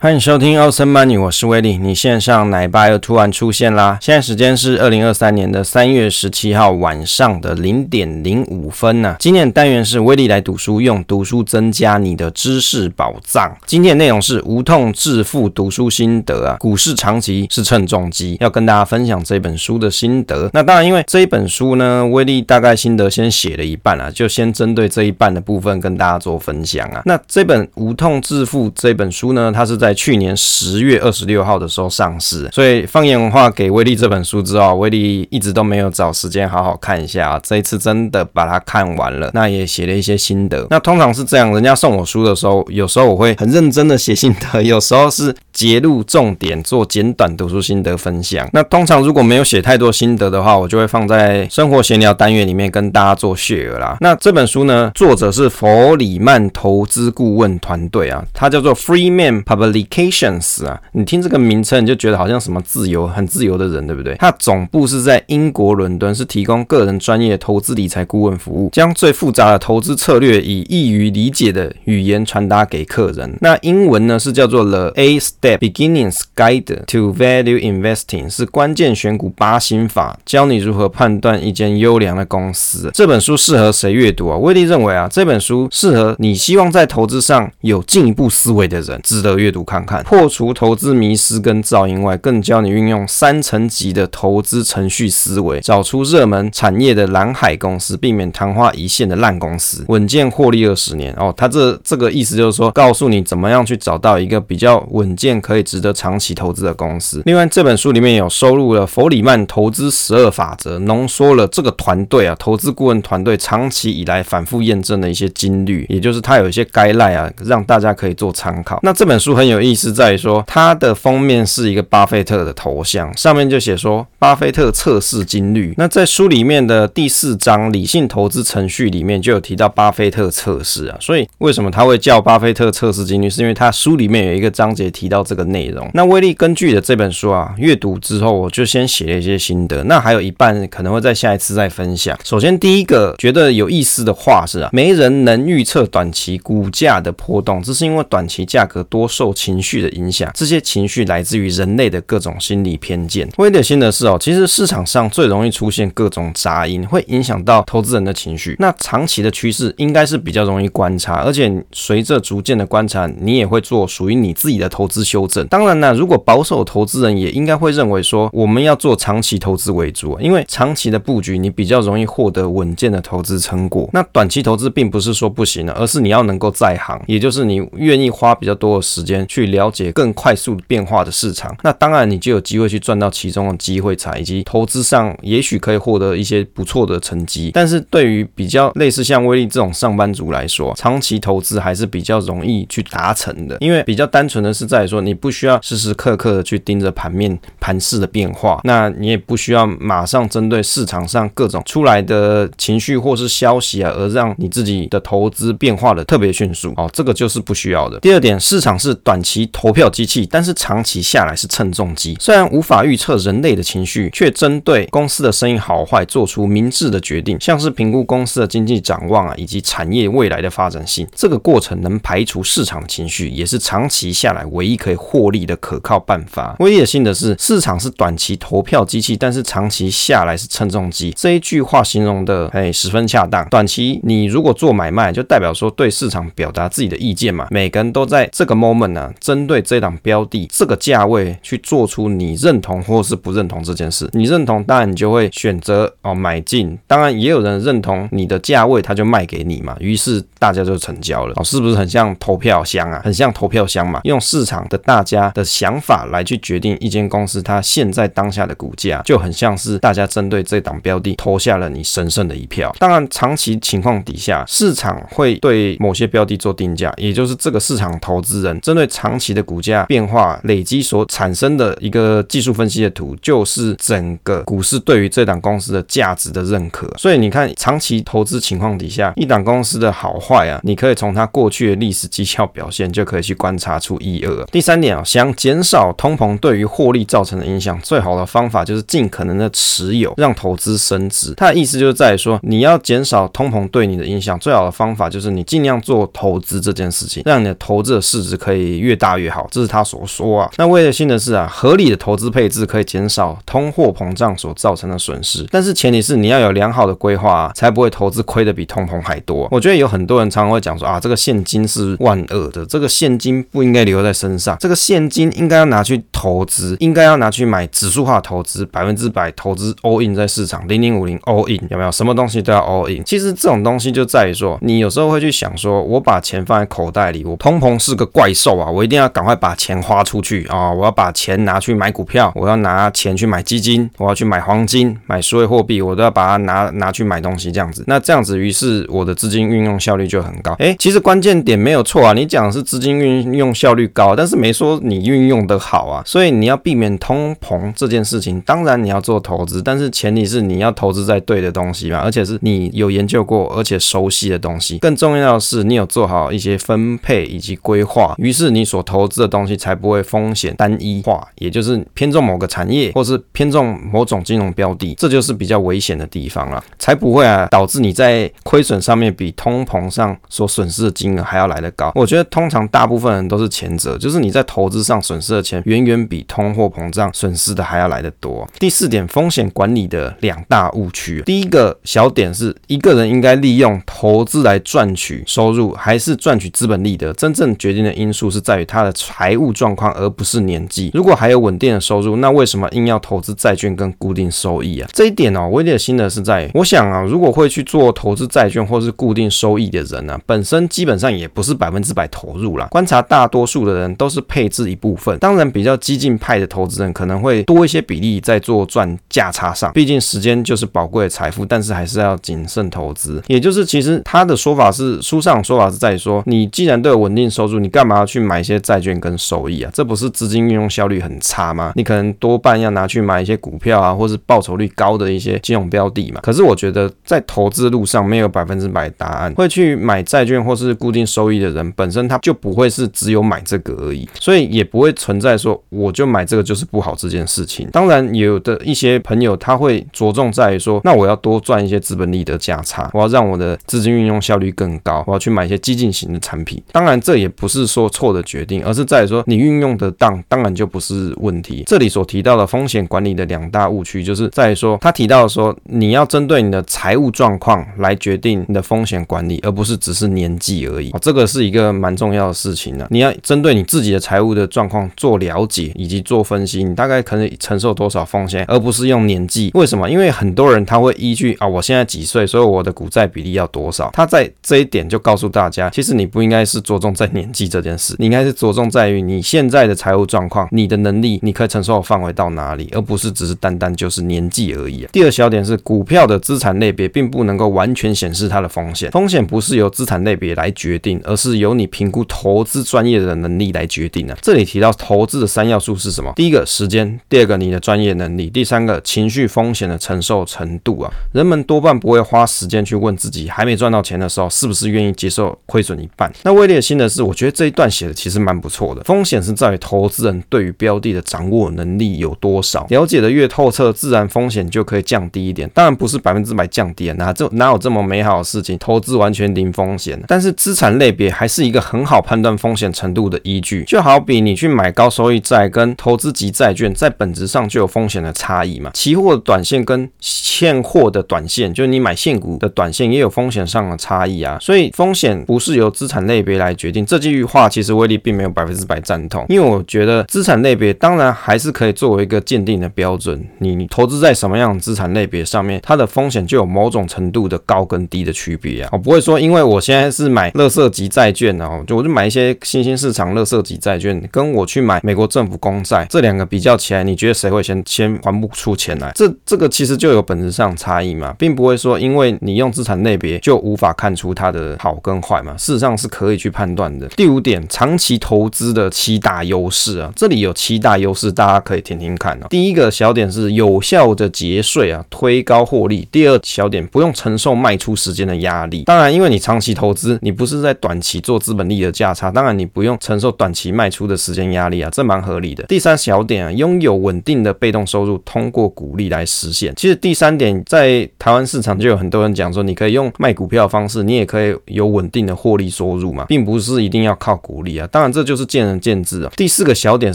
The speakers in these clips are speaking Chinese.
欢迎收听《Awesome Money》，我是威利。你线上奶爸又突然出现啦！现在时间是二零二三年的三月十七号晚上的零点零五分呢、今天的单元是威利来读书，用读书增加你的知识宝藏。今天的内容是无痛致富读书心得啊！股市长期是称重机，要跟大家分享这本书的心得。那当然，因为这一本书呢，威利大概心得先写了一半啊，就先针对这一半的部分跟大家做分享啊。那这本《无痛致富》这本书呢，它是在在去年十月二十六号的时候上市，所以放眼文化给威利这本书之后，威利一直都没有找时间好好看一下啊。这一次真的把它看完了，那也写了一些心得。那通常是这样，人家送我书的时候，有时候我会很认真的写心得，有时候是截录重点做简短读书心得分享。那通常如果没有写太多心得的话，我就会放在生活闲聊单元里面跟大家做 share 啦。那这本书呢，作者是佛里曼投资顾问团队啊，它叫做 Freeman Public。Publications 啊，你听这个名称你就觉得好像什么自由、很自由的人，对不对？它总部是在英国伦敦，是提供个人专业投资理财顾问服务，将最复杂的投资策略以易于理解的语言传达给客人。那英文呢是叫做 The A Step Beginner's Guide to Value Investing，是关键选股八心法，教你如何判断一间优良的公司。这本书适合谁阅读啊？威利认为啊，这本书适合你希望在投资上有进一步思维的人，值得阅读。看看破除投资迷失跟噪音外，更教你运用三层级的投资程序思维，找出热门产业的蓝海公司，避免昙花一现的烂公司，稳健获利二十年。哦，他这这个意思就是说，告诉你怎么样去找到一个比较稳健、可以值得长期投资的公司。另外，这本书里面有收录了弗里曼投资十二法则，浓缩了这个团队啊，投资顾问团队长期以来反复验证的一些金律，也就是他有一些 guideline 啊，让大家可以做参考。那这本书很有。意思在于说，它的封面是一个巴菲特的头像，上面就写说巴菲特测试金律。那在书里面的第四章理性投资程序里面就有提到巴菲特测试啊，所以为什么他会叫巴菲特测试金律？是因为他书里面有一个章节提到这个内容。那威利根据的这本书啊，阅读之后我就先写了一些心得，那还有一半可能会在下一次再分享。首先第一个觉得有意思的话是啊，没人能预测短期股价的波动，这是因为短期价格多受情绪的影响，这些情绪来自于人类的各种心理偏见。威利心的是哦，其实市场上最容易出现各种杂音，会影响到投资人的情绪。那长期的趋势应该是比较容易观察，而且随着逐渐的观察，你也会做属于你自己的投资修正。当然呢，如果保守投资人也应该会认为说，我们要做长期投资为主，因为长期的布局你比较容易获得稳健的投资成果。那短期投资并不是说不行的，而是你要能够在行，也就是你愿意花比较多的时间去去。了解更快速变化的市场，那当然你就有机会去赚到其中的机会财，以及投资上也许可以获得一些不错的成绩。但是对于比较类似像威利这种上班族来说，长期投资还是比较容易去达成的，因为比较单纯的是在说，你不需要时时刻刻的去盯着盘面盘势的变化，那你也不需要马上针对市场上各种出来的情绪或是消息啊，而让你自己的投资变化的特别迅速哦，这个就是不需要的。第二点，市场是短。其投票机器，但是长期下来是称重机。虽然无法预测人类的情绪，却针对公司的生意好坏做出明智的决定，像是评估公司的经济展望啊，以及产业未来的发展性。这个过程能排除市场情绪，也是长期下来唯一可以获利的可靠办法。威利的是，市场是短期投票机器，但是长期下来是称重机。这一句话形容的哎十分恰当。短期你如果做买卖，就代表说对市场表达自己的意见嘛。每个人都在这个 moment 呢、针对这档标的这个价位去做出你认同或是不认同这件事，你认同当然你就会选择哦买进，当然也有人认同你的价位，他就卖给你嘛，于是大家就成交了哦，是不是很像投票箱啊？很像投票箱嘛，用市场的大家的想法来去决定一间公司它现在当下的股价，就很像是大家针对这档标的投下了你神圣的一票。当然，长期情况底下，市场会对某些标的做定价，也就是这个市场投资人针对长期的股价。变化累积所产生的一个技术分析的图，就是整个股市对于这档公司的价值的认可。所以你看，长期投资情况底下，一档公司的好坏啊，你可以从它过去的历史绩效表现就可以去观察出一二。第三。点啊，想减少通膨对于获利造成的影响，最好的方法就是尽可能的持有，让投资升值。它的意思就是在于说，你要减少通膨对你的影响，最好的方法就是你尽量做投资这件事情，让你的投资的市值可以越越大越好。这是他所说啊。那为了信的是啊，合理的投资配置可以减少通货膨胀所造成的损失，但是前提是你要有良好的规划啊，才不会投资亏得比通膨还多。我觉得有很多人常常会讲说啊，这个现金是万恶的，这个现金不应该留在身上，这个现金应该要拿去投资，应该要拿去买指数化投资，百分之百投资 all in 在市场，零零五零 all in 有没有？什么东西都要 all in。其实这种东西就在于说，你有时候会去想说，我把钱放在口袋里，我通膨是个怪兽啊，我一定要赶快把钱花出去啊，我要把钱拿去买股票，我要拿钱去买基金，我要去买黄金，买数位货币，我都要把它拿拿去买东西这样子。那这样子，于是我的资金运用效率就很高。诶，其实关键点没有错啊，你讲的是资金运用效率高，但是没说你运用的好啊。所以你要避免通膨这件事情，当然你要做投资，但是前提是你要投资在对的东西嘛，而且是你有研究过而且熟悉的东西。更重要的是，你有做好一些分配以及规划，于是你所投资的东西才不会风险单一化，也就是偏重某个产业，或是偏重某种金融标的，这就是比较危险的地方了，才不会啊导致你在亏损上面比通膨上所损失的金额还要来得高。我觉得通常大部分人都是前者，就是你在投资上损失的钱远远比通货膨胀损失的还要来得多。第四点，风险管理的两大误区。第一个小点是一个人应该利用投资来赚取收入，还是赚取资本利得，真正决定的因素是在于他的财务状况，而不是年纪。如果还有稳定的收入，那为什么硬要投资债券跟固定收益啊？这一点哦，威廉的心得是在，我想啊，如果会去做投资债券或是固定收益的人呢、本身基本上也不是百分之百投入啦。观察大多数的人都是配置一部分，当然比较激进派的投资人可能会多一些比例在做赚价差上，毕竟时间就是宝贵的财富，但是还是要谨慎投资。也就是其实他的说法是，书上说法是在说，你既然都有稳定收入，你干嘛要去买些债券跟收益啊？这不是资金运用效率很差吗？你可能多半要拿去买一些股票啊，或是报酬率高的一些金融标的嘛。可是我觉得在投资路上没有百分之百答案，会去买债券或是固定收益的人本身他就不会是只有买这个而已，所以也不会存在说我就买这个就是不好这件事情。当然有的一些朋友他会着重在于说，那我要多赚一些资本利得价差，我要让我的资金运用效率更高，我要去买一些激进型的产品。当然这也不是说错的决决定，而是在于说你运用得当，当然就不是问题。这里所提到的风险管理的两大误区，就是在说他提到说你要针对你的财务状况来决定你的风险管理，而不是只是年纪而已。这个是一个蛮重要的事情呢。你要针对你自己的财务的状况做了解以及做分析，你大概可能承受多少风险，而不是用年纪。为什么？因为很多人他会依据啊，我现在几岁，所以我的股债比例要多少。他在这一点就告诉大家，其实你不应该是着重在年纪这件事，你应该是着重在于你现在的财务状况，你的能力，你可以承受的范围到哪里，而不是只是单单就是年纪而已。第二小点是，股票的资产类别并不能够完全显示它的风险，风险不是由资产类别来决定，而是由你评估投资专业的能力来决定的。这里提到投资的三要素是什么？第一个时间，第二个你的专业能力，第三个情绪风险的承受程度啊。人们多半不会花时间去问自己，还没赚到钱的时候，是不是愿意接受亏损一半？那威廉心的是，我觉得这一段写的其实也是蛮不错的。风险是在于投资人对于标的的掌握能力有多少，了解的越透彻，自然风险就可以降低一点。当然不是百分之百降低啊，哪这哪有这么美好的事情？投资完全零风险，但是资产类别还是一个很好判断风险程度的依据。就好比你去买高收益债跟投资级债券，在本质上就有风险的差异嘛。期货的短线跟现货的短线，就是你买现股的短线也有风险上的差异啊。所以风险不是由资产类别来决定。这句话其实威力并没有百分之百赞同，因为我觉得资产类别当然还是可以作为一个鉴定的标准。你你投资在什么样资产类别上面，它的风险就有某种程度的高跟低的区别啊。我不会说，因为我现在是买垃圾级债券哦，就我就买一些新兴市场垃圾级债券，跟我去买美国政府公债，这两个比较起来，你觉得谁会先先还不出钱来？这这个其实就有本质上差异嘛，并不会说因为你用资产类别就无法看出它的好跟坏嘛，事实上是可以去判断的。第五点，长期期投资的七大优势啊，这里有七大优势，大家可以听听看啊。第一个小点是有效的节税啊，推高获利。第二小点，不用承受卖出时间的压力。当然，因为你长期投资，你不是在短期做资本利的价差，当然你不用承受短期卖出的时间压力啊，这蛮合理的。第三小点啊，拥有稳定的被动收入，通过股利来实现。其实第三点，在台湾市场就有很多人讲说，你可以用卖股票的方式，你也可以有稳定的获利收入嘛，并不是一定要靠股利啊。当然，这就是见仁见智啊。第四个小点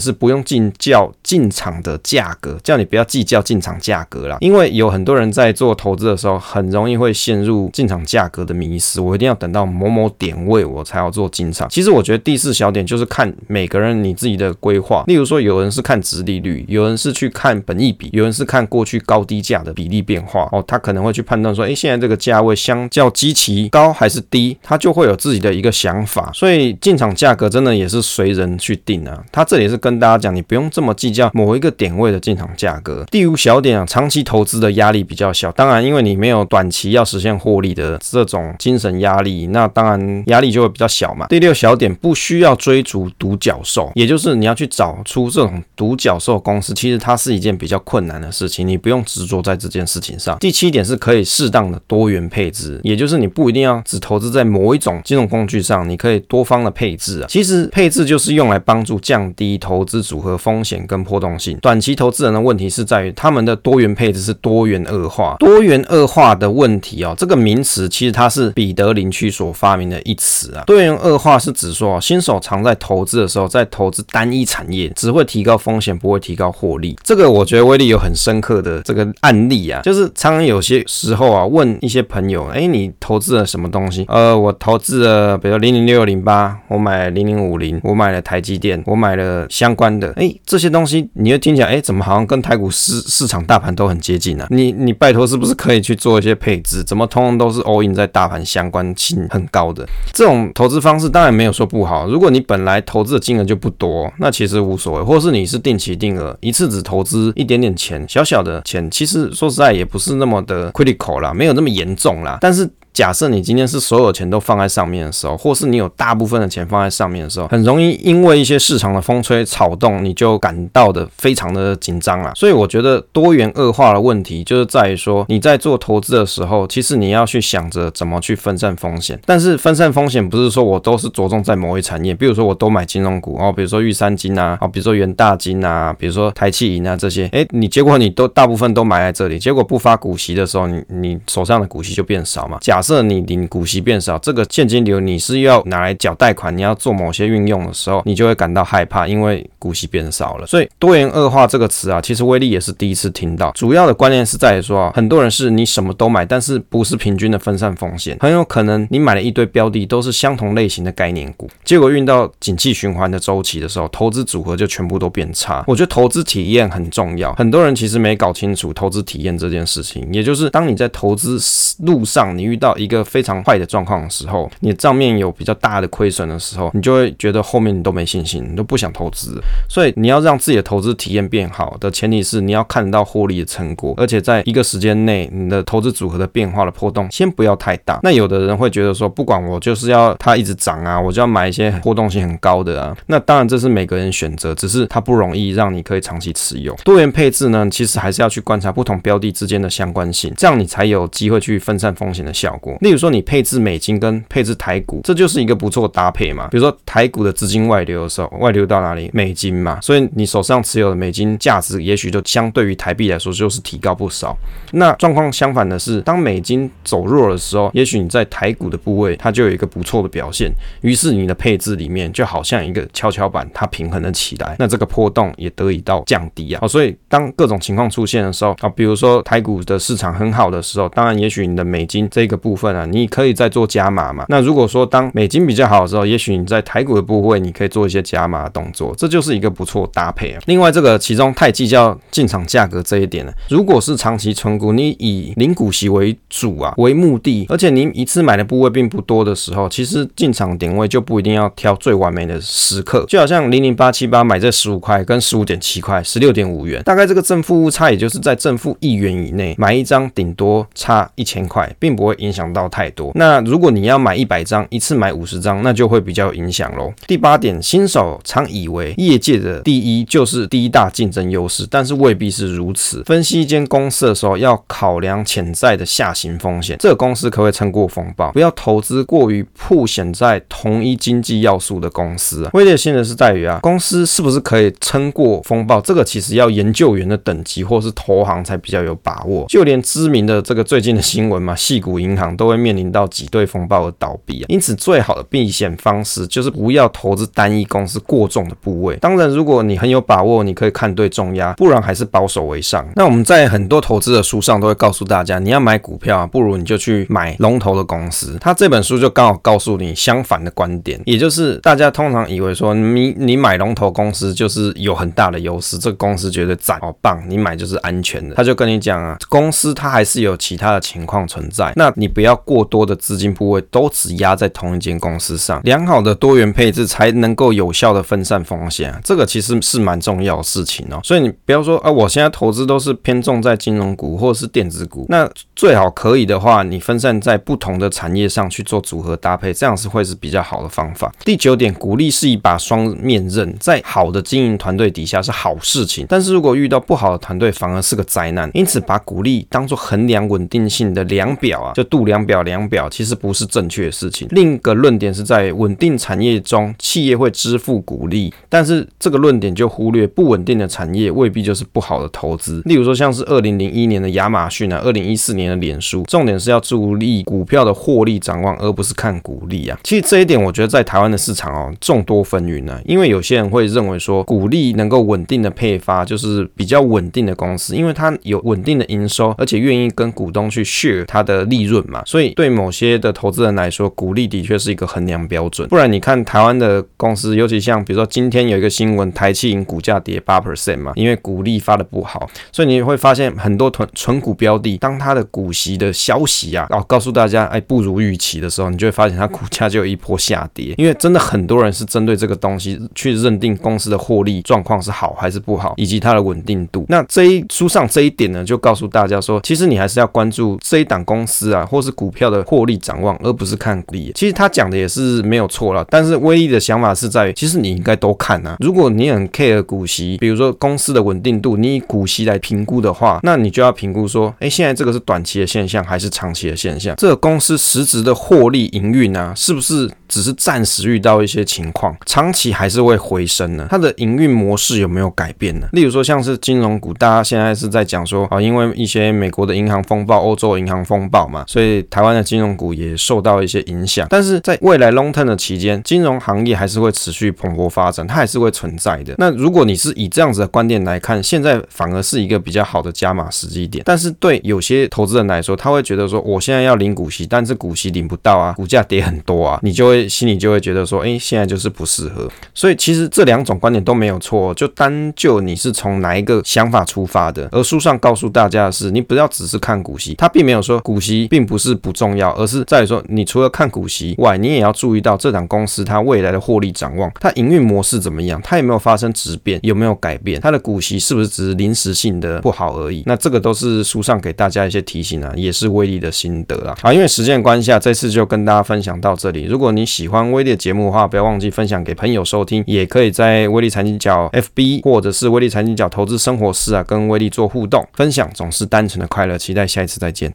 是不用计较进场的价格，叫你不要计较进场价格啦，因为有很多人在做投资的时候，很容易会陷入进场价格的迷失。我一定要等到某某点位，我才要做进场。其实我觉得第四小点就是看每个人你自己的规划。例如说，有人是看殖利率，有人是去看本益比，有人是看过去高低价的比例变化。哦，他可能会去判断说，诶，现在这个价位相较基期高还是低，他就会有自己的一个想法。所以进场价格真的也是随人去定啊。他这里是跟大家讲，你不用这么计较某一个点位的进场价格。第五小点啊，长期投资的压力比较小。当然，因为你没有短期要实现获利的这种精神压力，那当然压力就会比较小嘛。第六小点，不需要追逐独角兽，也就是你要去找出这种独角兽公司，其实它是一件比较困难的事情，你不用执着在这件事情上。第七点是可以适当的多元配置，也就是你不一定要只投资在某一种金融工具上，你可以多方的配置啊。其实配置就是用来帮助降低投资组合风险跟波动性。短期投资人的问题是在于他们的多元配置是多元恶化，多元恶化的问题哦，这个名词其实它是彼得林区所发明的一词啊。多元恶化是指说新手常在投资的时候，在投资单一产业，只会提高风险，不会提高获利。这个我觉得威力有很深刻的这个案例啊，就是常常有些时候啊，问一些朋友，哎，你投资了什么东西？呃，我投资了，比如零零六六零八，我买零零五零，我买了台积电，我买了相关的，哎，这些东西你又听起来，哎，怎么好像跟台股市市场大盘都很接近呢？啊？你你拜托，是不是可以去做一些配置？怎么通通都是 all in 在大盘相关性很高的这种投资方式？当然没有说不好。如果你本来投资的金额就不多，那其实无所谓。或是你是定期定额，一次只投资一点点钱，小小的钱，其实说实在也不是那么的 critical 啦，没有那么严重啦。但是。假设你今天是所有钱都放在上面的时候，或是你有大部分的钱放在上面的时候，很容易因为一些市场的风吹草动，你就感到的非常的紧张啊。所以我觉得多元恶化的问题就是在于说，你在做投资的时候，其实你要去想着怎么去分散风险。但是分散风险不是说我都是着重在某一产业，比如说我都买金融股哦，比如说玉山金啊，哦，比如说元大金啊，比如说台企银啊这些，诶，你结果你都大部分都买在这里，结果不发股息的时候，你你手上的股息就变少嘛。假设你领股息变少，这个现金流你是要拿来缴贷款，你要做某些运用的时候，你就会感到害怕，因为股息变少了。所以多元恶化这个词啊，其实威力也是第一次听到。主要的观念是在于说啊，很多人是你什么都买，但是不是平均的分散风险，很有可能你买了一堆标的都是相同类型的概念股，结果运到景气循环的周期的时候，投资组合就全部都变差。我觉得投资体验很重要，很多人其实没搞清楚投资体验这件事情，也就是当你在投资路上，你遇到一个非常坏的状况的时候，你账面有比较大的亏损的时候，你就会觉得后面你都没信心，你都不想投资。所以你要让自己的投资体验变好的前提是你要看得到获利的成果，而且在一个时间内，你的投资组合的变化的波动先不要太大。那有的人会觉得说，不管我就是要它一直涨啊，我就要买一些波动性很高的啊。那当然这是每个人选择，只是它不容易让你可以长期持有。多元配置呢，其实还是要去观察不同标的之间的相关性，这样你才有机会去分散风险的效果。例如说你配置美金跟配置台股，这就是一个不错搭配嘛。比如说台股的资金外流的时候，外流到哪里？美金嘛。所以你手上持有的美金价值，也许就相对于台币来说，就是提高不少。那状况相反的是，当美金走弱的时候，也许你在台股的部位，它就有一个不错的表现。于是你的配置里面就好像一个跷跷板，它平衡了起来，那这个波动也得以到降低啊。所以当各种情况出现的时候啊，比如说台股的市场很好的时候，当然也许你的美金这个部部分啊，你可以再做加码嘛。那如果说当美金比较好的时候，也许你在台股的部位，你可以做一些加码动作，这就是一个不错搭配啊。另外，这个其中太计较进场价格这一点呢，如果是长期存股，你以领股息为主啊为目的，而且你一次买的部位并不多的时候，其实进场点位就不一定要挑最完美的时刻。就好像零零八七八买这十五块跟十五点七块，十六点五元，大概这个正负误差也就是在正负一元以内，买一张顶多差一千块，并不会影响到太多。那如果你要买一百张，一次买五十张，那就会比较有影响喽。第八点，新手常以为业界的第一就是第一大竞争优势，但是未必是如此。分析一间公司的时候，要考量潜在的下行风险，这个公司可不可以撑过风暴？不要投资过于曝险在同一经济要素的公司啊。威力的是在于啊，公司是不是可以撑过风暴？这个其实要研究员的等级或是投行才比较有把握。就连知名的这个最近的新闻嘛，矽谷银行都会面临到挤兑风暴而倒闭啊。因此，最好的避险方式就是不要投资单一公司过重的部位。当然，如果你很有把握，你可以看对重压，不然还是保守为上。那我们在很多投资的书上都会告诉大家，你要买股票啊，不如你就去买龙头的公司。他这本书就刚好告诉你相反的观点，也就是大家通常以为说你你买龙头公司就是有很大的优势，这个公司绝对赞好棒，你买就是安全的。他就跟你讲啊，公司它还是有其他的情况存在，那你不要不要过多的资金部位都只压在同一间公司上，良好的多元配置才能够有效的分散风险啊，这个其实是蛮重要的事情哦。所以你不要说啊，我现在投资都是偏重在金融股或者是电子股，那最好可以的话，你分散在不同的产业上去做组合搭配，这样是会是比较好的方法。第九点，鼓励是一把双面刃，在好的经营团队底下是好事情，但是如果遇到不好的团队，反而是个灾难。因此，把鼓励当做衡量稳定性的量表啊，就度量表量表，其实不是正确的事情。另一个论点是在稳定产业中，企业会支付股利，但是这个论点就忽略不稳定的产业未必就是不好的投资。例如说，像是二零零一年的亚马逊啊，二零一四年的脸书，重点是要注意股票的获利展望，而不是看股利啊。其实这一点，我觉得在台湾的市场哦，众多纷纭呢。因为有些人会认为说，股利能够稳定的配发，就是比较稳定的公司，因为它有稳定的营收，而且愿意跟股东去 share 它的利润嘛。所以对某些的投资人来说，股利的确是一个衡量标准。不然你看台湾的公司，尤其像比如说今天有一个新闻，台企银股价跌八 percent 嘛，因为股利发的不好，所以你会发现很多囤存股标的，当它的股息的消息啊，然后告诉大家，哎，不如预期的时候，你就会发现它股价就有一波下跌。因为真的很多人是针对这个东西去认定公司的获利状况是好还是不好，以及它的稳定度。那这一书上这一点呢，就告诉大家说，其实你还是要关注这一档公司啊，或是股票的获利展望，而不是看股利。其实他讲的也是没有错了，但是威力的想法是在于，其实你应该都看啊。如果你很 care 股息，比如说公司的稳定度，你以股息来评估的话，那你就要评估说，哎，现在这个是短期的现象还是长期的现象？这个公司实质的获利营运啊，是不是只是暂时遇到一些情况，长期还是会回升呢？它的营运模式有没有改变呢？例如说像是金融股，大家现在是在讲说啊，因为一些美国的银行风暴、欧洲银行风暴嘛，所以台湾的金融股也受到一些影响。但是在未来 long term 的期间，金融行业还是会持续蓬勃发展，它还是会存在的。那如果你是以这样子的观点来看，现在反而是一个比较好的加码时机点。但是对有些投资人来说，他会觉得说，我现在要领股息，但是股息领不到啊，股价跌很多啊，你就会心里就会觉得说，哎，现在就是不适合。所以其实这两种观点都没有错，就单就你是从哪一个想法出发的。而书上告诉大家的是，你不要只是看股息，他并没有说股息并不是是不重要，而是在于说，你除了看股息外，你也要注意到这档公司它未来的获利展望，它营运模式怎么样，它有没有发生质变，有没有改变，它的股息是不是只是临时性的不好而已。那这个都是书上给大家一些提醒啊，也是威力的心得啊。好，因为时间关系啊，这次就跟大家分享到这里。如果你喜欢威力的节目的话，不要忘记分享给朋友收听，也可以在威力财经角 FB 或者是威力财经角投资生活室啊，跟威力做互动分享，总是单纯的快乐。期待下一次再见。